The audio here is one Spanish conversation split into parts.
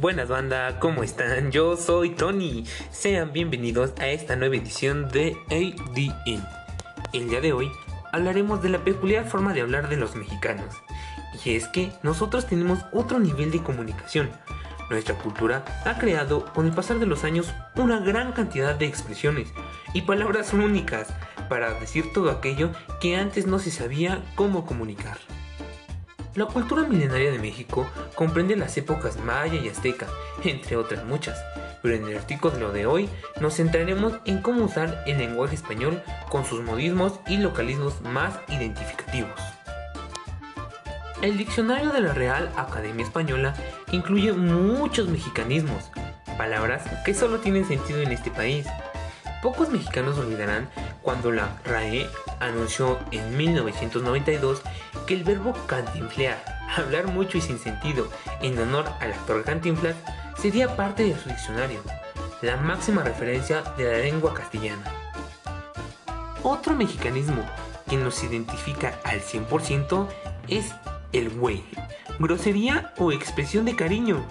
Buenas banda, ¿cómo están? Yo soy Tony. Sean bienvenidos a esta nueva edición de ADN. El día de hoy hablaremos de la peculiar forma de hablar de los mexicanos. Y es que nosotros tenemos otro nivel de comunicación. Nuestra cultura ha creado con el pasar de los años una gran cantidad de expresiones y palabras únicas para decir todo aquello que antes no se sabía cómo comunicar. La cultura milenaria de México comprende las épocas maya y azteca, entre otras muchas, pero en el artículo de hoy nos centraremos en cómo usar el lenguaje español con sus modismos y localismos más identificativos. El diccionario de la Real Academia Española incluye muchos mexicanismos, palabras que solo tienen sentido en este país. Pocos mexicanos olvidarán cuando la RAE anunció en 1992 el verbo cantinflear, hablar mucho y sin sentido, en honor al actor Cantinflas, sería parte de su diccionario, la máxima referencia de la lengua castellana. Otro mexicanismo que nos identifica al 100% es el güey, grosería o expresión de cariño.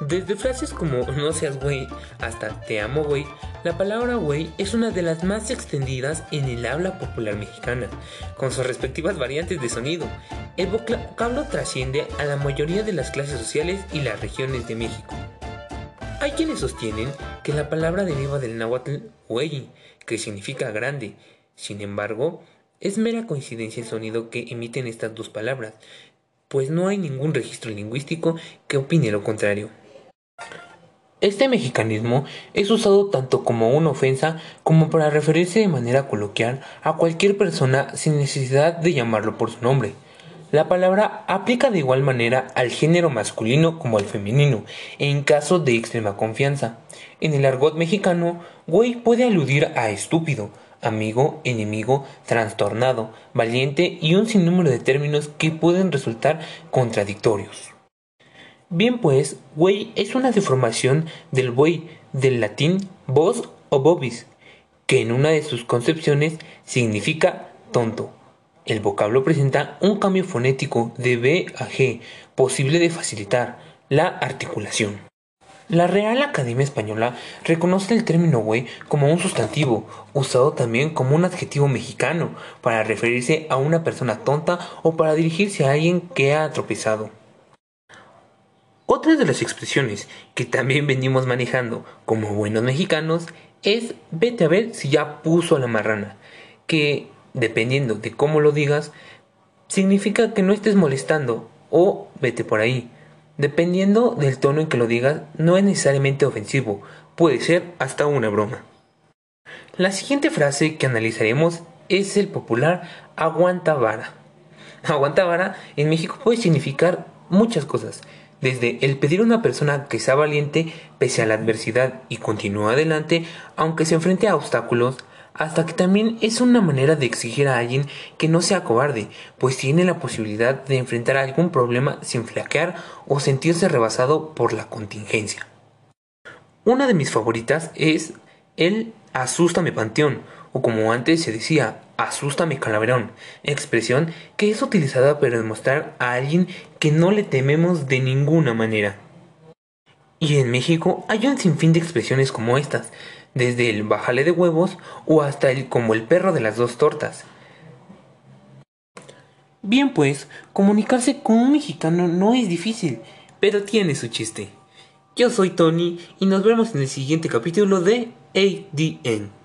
Desde frases como no seas güey hasta te amo güey, la palabra güey es una de las más extendidas en el habla popular mexicana, con sus respectivas variantes de sonido. El vocablo trasciende a la mayoría de las clases sociales y las regiones de México. Hay quienes sostienen que la palabra deriva del náhuatl güey, que significa grande. Sin embargo, es mera coincidencia el sonido que emiten estas dos palabras, pues no hay ningún registro lingüístico que opine lo contrario. Este mexicanismo es usado tanto como una ofensa como para referirse de manera coloquial a cualquier persona sin necesidad de llamarlo por su nombre. La palabra aplica de igual manera al género masculino como al femenino, en caso de extrema confianza. En el argot mexicano, güey puede aludir a estúpido, amigo, enemigo, trastornado, valiente y un sinnúmero de términos que pueden resultar contradictorios. Bien pues, güey es una deformación del buey del latín vos o bobis, que en una de sus concepciones significa tonto. El vocablo presenta un cambio fonético de B a G, posible de facilitar la articulación. La Real Academia Española reconoce el término güey como un sustantivo, usado también como un adjetivo mexicano, para referirse a una persona tonta o para dirigirse a alguien que ha tropezado. Otra de las expresiones que también venimos manejando como buenos mexicanos es vete a ver si ya puso la marrana, que dependiendo de cómo lo digas, significa que no estés molestando o vete por ahí. Dependiendo del tono en que lo digas, no es necesariamente ofensivo, puede ser hasta una broma. La siguiente frase que analizaremos es el popular aguanta vara. Aguanta vara en México puede significar muchas cosas, desde el pedir a una persona que sea valiente pese a la adversidad y continúe adelante aunque se enfrente a obstáculos, hasta que también es una manera de exigir a alguien que no sea cobarde, pues tiene la posibilidad de enfrentar algún problema sin flaquear o sentirse rebasado por la contingencia. Una de mis favoritas es el asústame panteón, o como antes se decía, asústame calaverón, expresión que es utilizada para demostrar a alguien que no le tememos de ninguna manera. Y en México hay un sinfín de expresiones como estas, desde el bájale de huevos o hasta el como el perro de las dos tortas. Bien pues, comunicarse con un mexicano no es difícil, pero tiene su chiste. Yo soy Tony y nos vemos en el siguiente capítulo de ADN.